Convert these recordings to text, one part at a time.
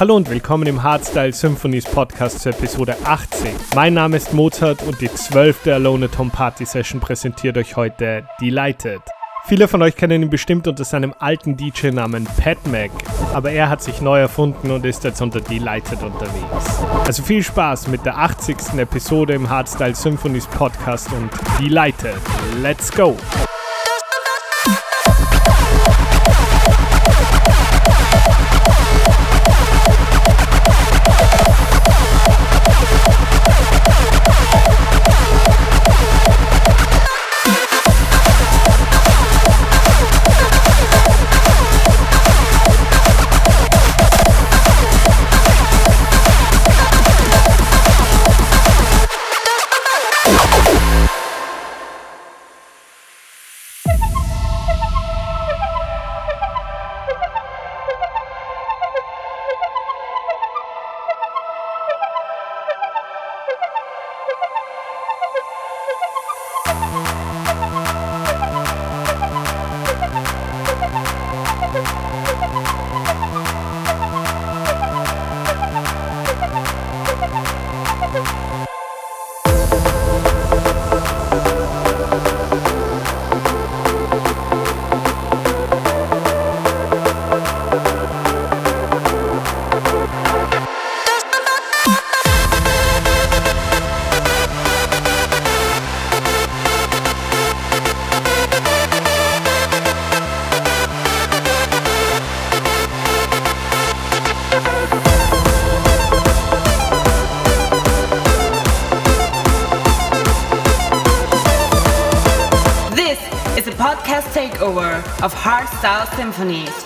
Hallo und willkommen im Hardstyle Symphonies Podcast zur Episode 18. Mein Name ist Mozart und die 12. Alone at Home Party Session präsentiert euch heute Delighted. Viele von euch kennen ihn bestimmt unter seinem alten DJ-Namen Pat Mac, aber er hat sich neu erfunden und ist jetzt unter Delighted unterwegs. Also viel Spaß mit der 80. Episode im Hardstyle Symphonies Podcast und Delighted. Let's go! of hardstyle symphonies.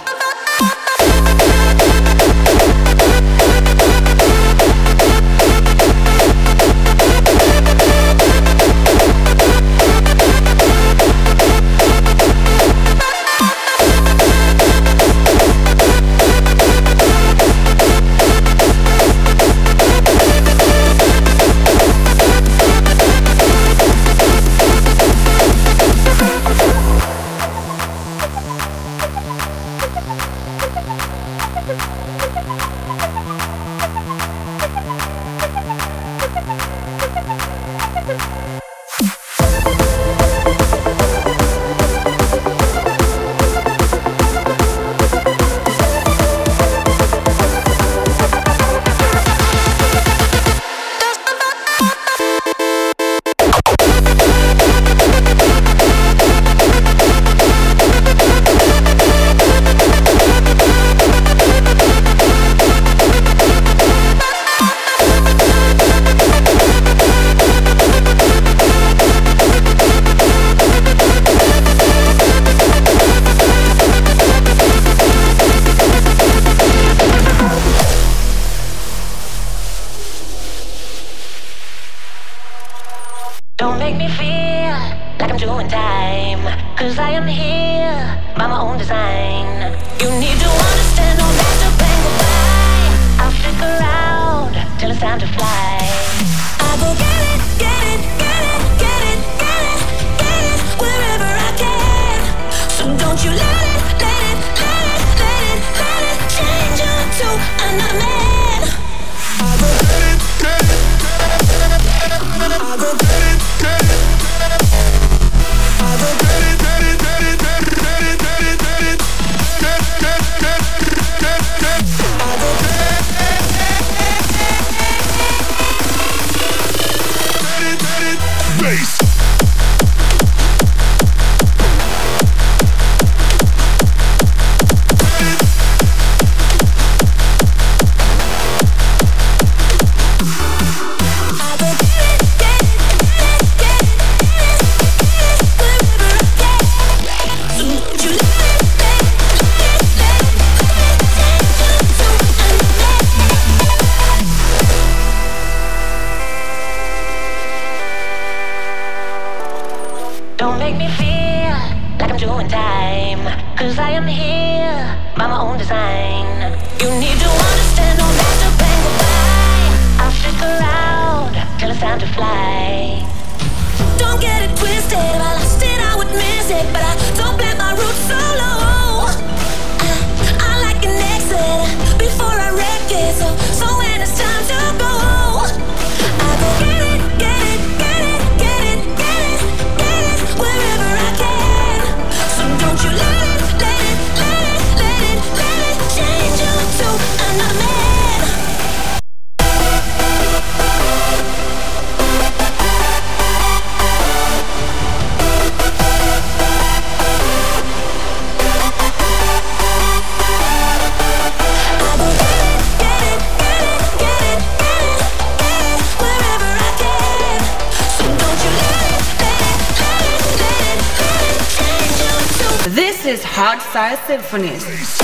hardstyle symphonies.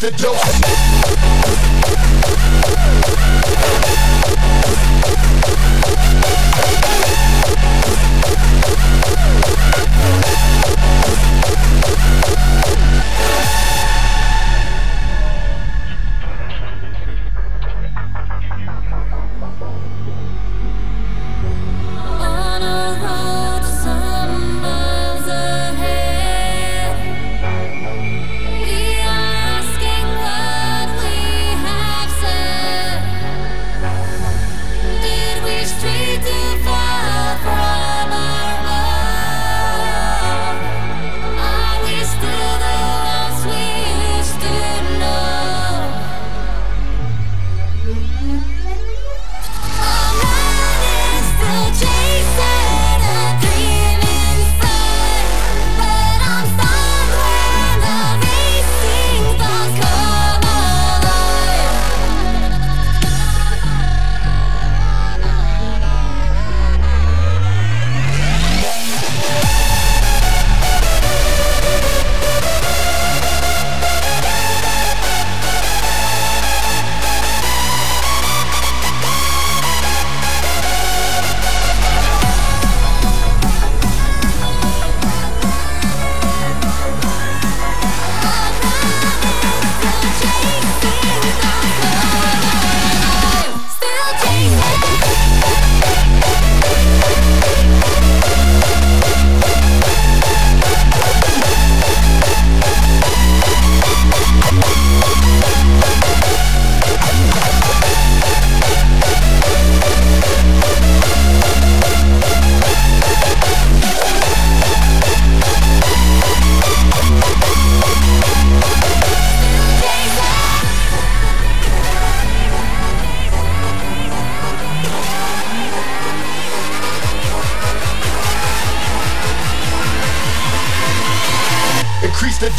the dose.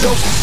dose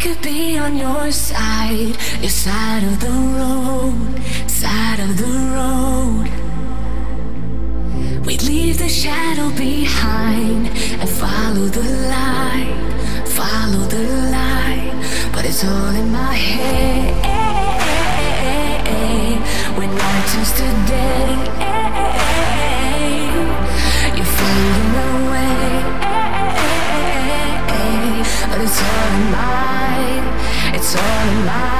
could be on your side, your side of the road, side of the road. We'd leave the shadow behind and follow the light, follow the light. But it's all in my head. When night turns to day, you're fading away but it's all in my it's all in my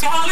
Oh,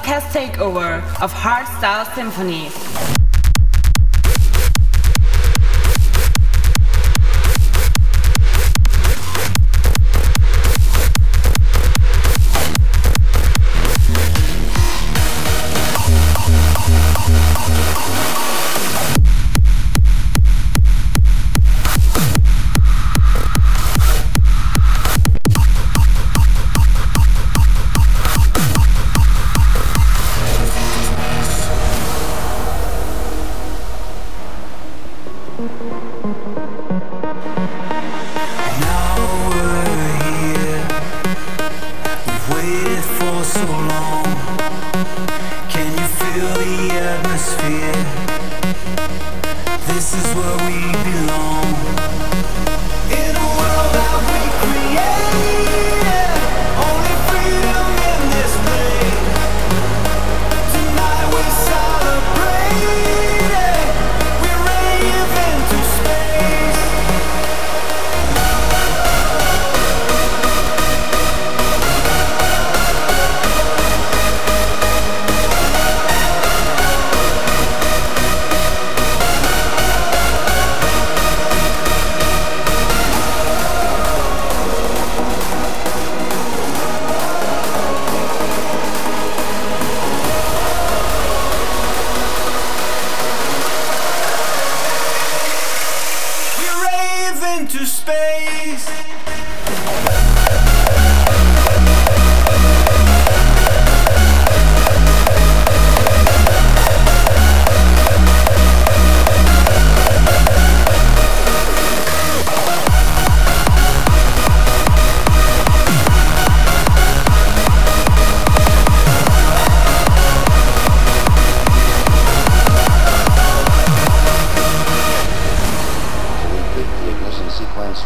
podcast takeover of Hardstyle Symphony.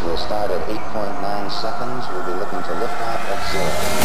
will start at 8.9 seconds. We'll be looking to lift off at zero.